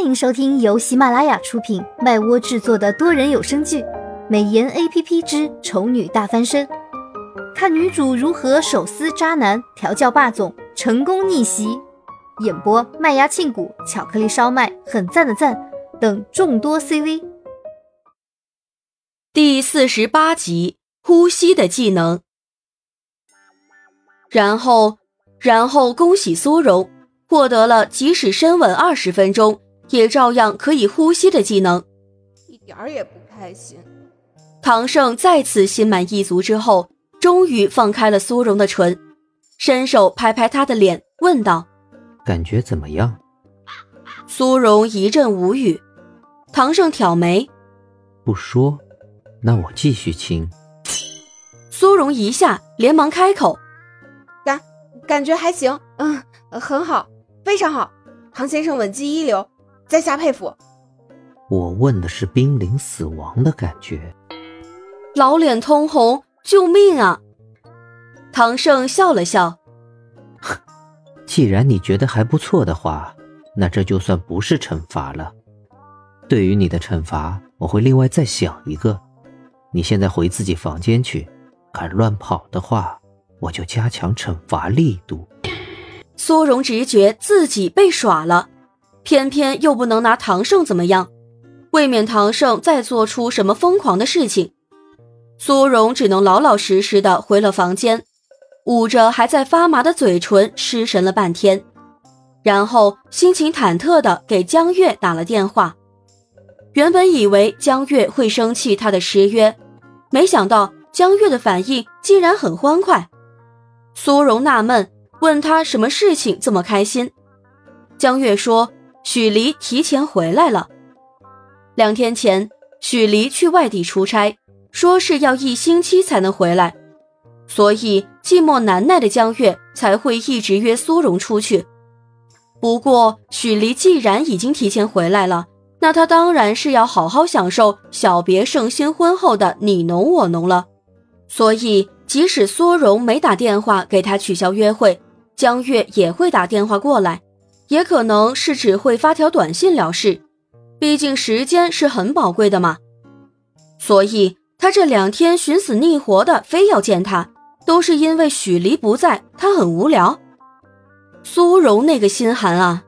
欢迎收听由喜马拉雅出品、麦窝制作的多人有声剧《美颜 A P P 之丑女大翻身》，看女主如何手撕渣男、调教霸总、成功逆袭。演播：麦芽庆谷、巧克力烧麦、很赞的赞等众多 C V。第四十八集：呼吸的技能。然后，然后恭喜苏荣获得了即使深吻二十分钟。也照样可以呼吸的技能，一点儿也不开心。唐胜再次心满意足之后，终于放开了苏荣的唇，伸手拍拍他的脸，问道：“感觉怎么样？”苏荣一阵无语。唐胜挑眉：“不说，那我继续亲。”苏荣一下连忙开口：“感感觉还行，嗯，很好，非常好。唐先生吻技一流。”在下佩服。我问的是濒临死亡的感觉。老脸通红，救命啊！唐胜笑了笑，既然你觉得还不错的话，那这就算不是惩罚了。对于你的惩罚，我会另外再想一个。你现在回自己房间去，敢乱跑的话，我就加强惩罚力度。苏荣直觉自己被耍了。偏偏又不能拿唐胜怎么样，未免唐胜再做出什么疯狂的事情，苏荣只能老老实实的回了房间，捂着还在发麻的嘴唇失神了半天，然后心情忐忑的给江月打了电话。原本以为江月会生气他的失约，没想到江月的反应竟然很欢快。苏荣纳闷，问他什么事情这么开心，江月说。许离提前回来了。两天前，许离去外地出差，说是要一星期才能回来，所以寂寞难耐的江月才会一直约苏荣出去。不过，许离既然已经提前回来了，那他当然是要好好享受小别胜新婚后的你侬我侬了。所以，即使苏荣没打电话给他取消约会，江月也会打电话过来。也可能是只会发条短信了事，毕竟时间是很宝贵的嘛。所以他这两天寻死觅活的非要见他，都是因为许离不在，他很无聊。苏荣那个心寒啊，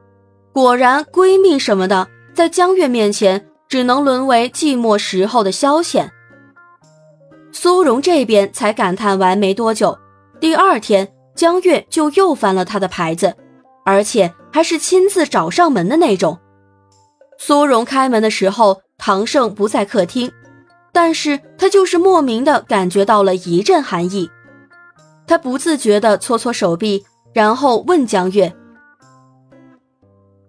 果然闺蜜什么的，在江月面前只能沦为寂寞时候的消遣。苏荣这边才感叹完没多久，第二天江月就又翻了他的牌子。而且还是亲自找上门的那种。苏荣开门的时候，唐胜不在客厅，但是他就是莫名的感觉到了一阵寒意。他不自觉的搓搓手臂，然后问江月：“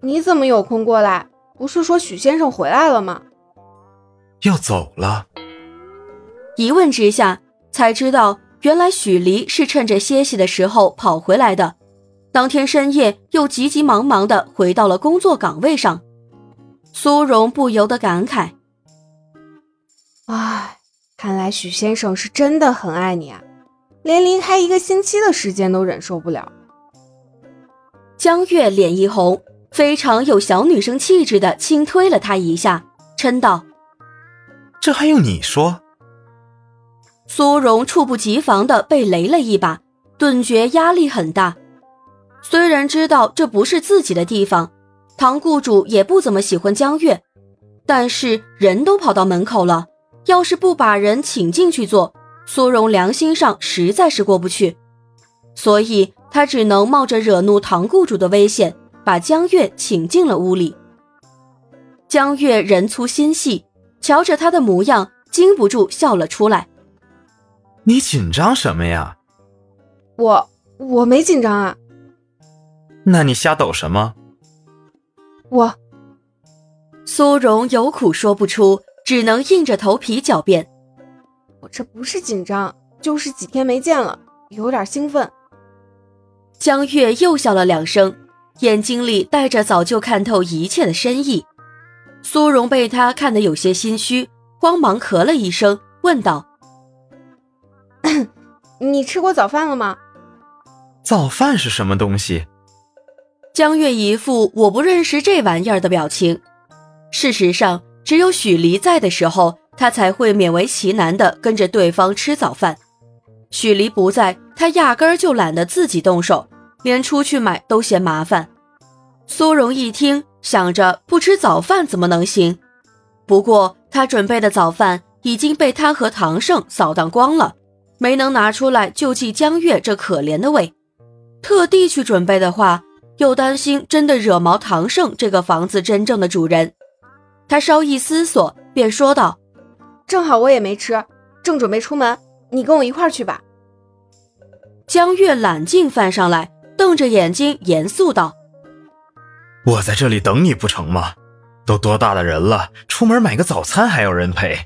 你怎么有空过来？不是说许先生回来了吗？”要走了。一问之下，才知道原来许离是趁着歇息的时候跑回来的。当天深夜，又急急忙忙的回到了工作岗位上，苏荣不由得感慨：“唉，看来许先生是真的很爱你啊，连离开一个星期的时间都忍受不了。”江月脸一红，非常有小女生气质的轻推了他一下，嗔道：“这还用你说？”苏荣猝不及防的被雷了一把，顿觉压力很大。虽然知道这不是自己的地方，唐雇主也不怎么喜欢江月，但是人都跑到门口了，要是不把人请进去坐，苏荣良心上实在是过不去，所以他只能冒着惹怒唐雇主的危险，把江月请进了屋里。江月人粗心细，瞧着他的模样，禁不住笑了出来。你紧张什么呀？我我没紧张啊。那你瞎抖什么？我苏荣有苦说不出，只能硬着头皮狡辩：“我这不是紧张，就是几天没见了，有点兴奋。”江月又笑了两声，眼睛里带着早就看透一切的深意。苏荣被他看得有些心虚，慌忙咳了一声，问道：“你吃过早饭了吗？”早饭是什么东西？江月一副我不认识这玩意儿的表情，事实上，只有许离在的时候，他才会勉为其难的跟着对方吃早饭。许离不在，他压根儿就懒得自己动手，连出去买都嫌麻烦。苏荣一听，想着不吃早饭怎么能行？不过他准备的早饭已经被他和唐胜扫荡光了，没能拿出来救济江月这可怜的胃。特地去准备的话，又担心真的惹毛唐胜这个房子真正的主人。他稍一思索，便说道：“正好我也没吃，正准备出门，你跟我一块儿去吧。”江月揽镜翻上来，瞪着眼睛，严肃道。我在这里等你不成吗？都多大的人了，出门买个早餐还要人陪。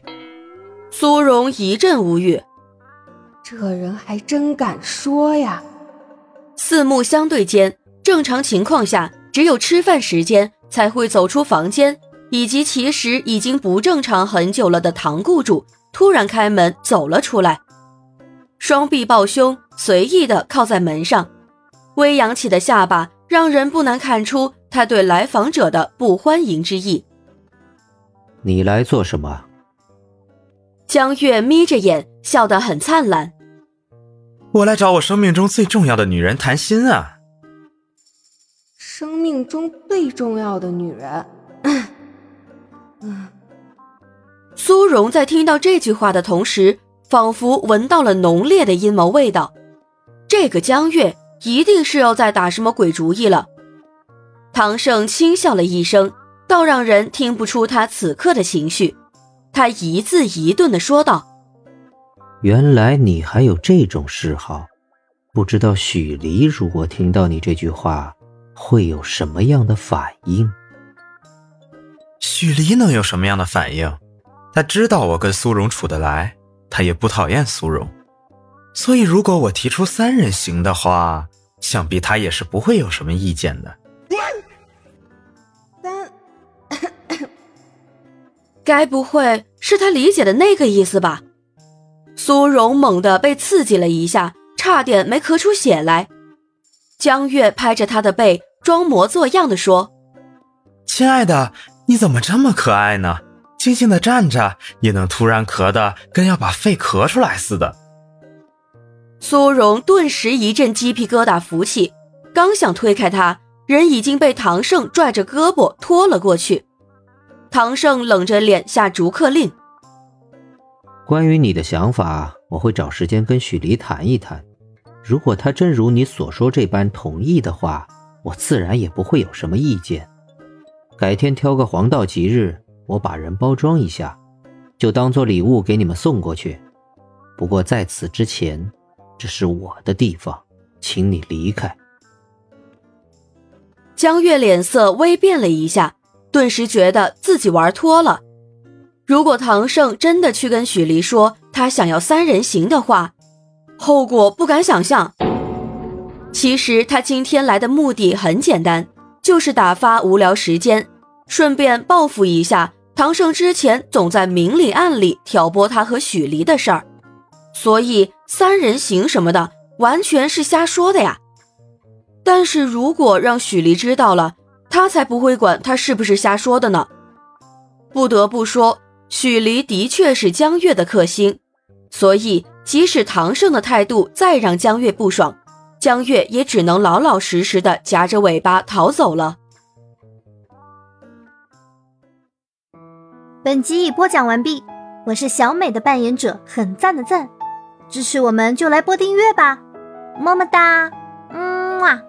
苏荣一阵无语，这人还真敢说呀！四目相对间，正常情况下，只有吃饭时间才会走出房间，以及其实已经不正常很久了的唐雇主突然开门走了出来，双臂抱胸，随意的靠在门上，微扬起的下巴让人不难看出。他对来访者的不欢迎之意。你来做什么？江月眯着眼，笑得很灿烂。我来找我生命中最重要的女人谈心啊！生命中最重要的女人。嗯。苏荣在听到这句话的同时，仿佛闻到了浓烈的阴谋味道。这个江月一定是要在打什么鬼主意了。唐胜轻笑了一声，倒让人听不出他此刻的情绪。他一字一顿的说道：“原来你还有这种嗜好，不知道许离如果听到你这句话，会有什么样的反应？”许离能有什么样的反应？他知道我跟苏荣处得来，他也不讨厌苏荣，所以如果我提出三人行的话，想必他也是不会有什么意见的。该不会是他理解的那个意思吧？苏荣猛地被刺激了一下，差点没咳出血来。江月拍着他的背，装模作样的说：“亲爱的，你怎么这么可爱呢？静静的站着，也能突然咳的跟要把肺咳出来似的。”苏荣顿时一阵鸡皮疙瘩浮起，刚想推开他，人已经被唐胜拽着胳膊拖了过去。唐胜冷着脸下逐客令：“关于你的想法，我会找时间跟许离谈一谈。如果他真如你所说这般同意的话，我自然也不会有什么意见。改天挑个黄道吉日，我把人包装一下，就当做礼物给你们送过去。不过在此之前，这是我的地方，请你离开。”江月脸色微变了一下。顿时觉得自己玩脱了。如果唐胜真的去跟许离说他想要三人行的话，后果不敢想象。其实他今天来的目的很简单，就是打发无聊时间，顺便报复一下唐胜之前总在明里暗里挑拨他和许离的事儿。所以三人行什么的完全是瞎说的呀。但是如果让许离知道了，他才不会管他是不是瞎说的呢。不得不说，许离的确是江月的克星，所以即使唐胜的态度再让江月不爽，江月也只能老老实实的夹着尾巴逃走了。本集已播讲完毕，我是小美的扮演者，很赞的赞，支持我们就来播订阅吧，么么哒，嗯啊。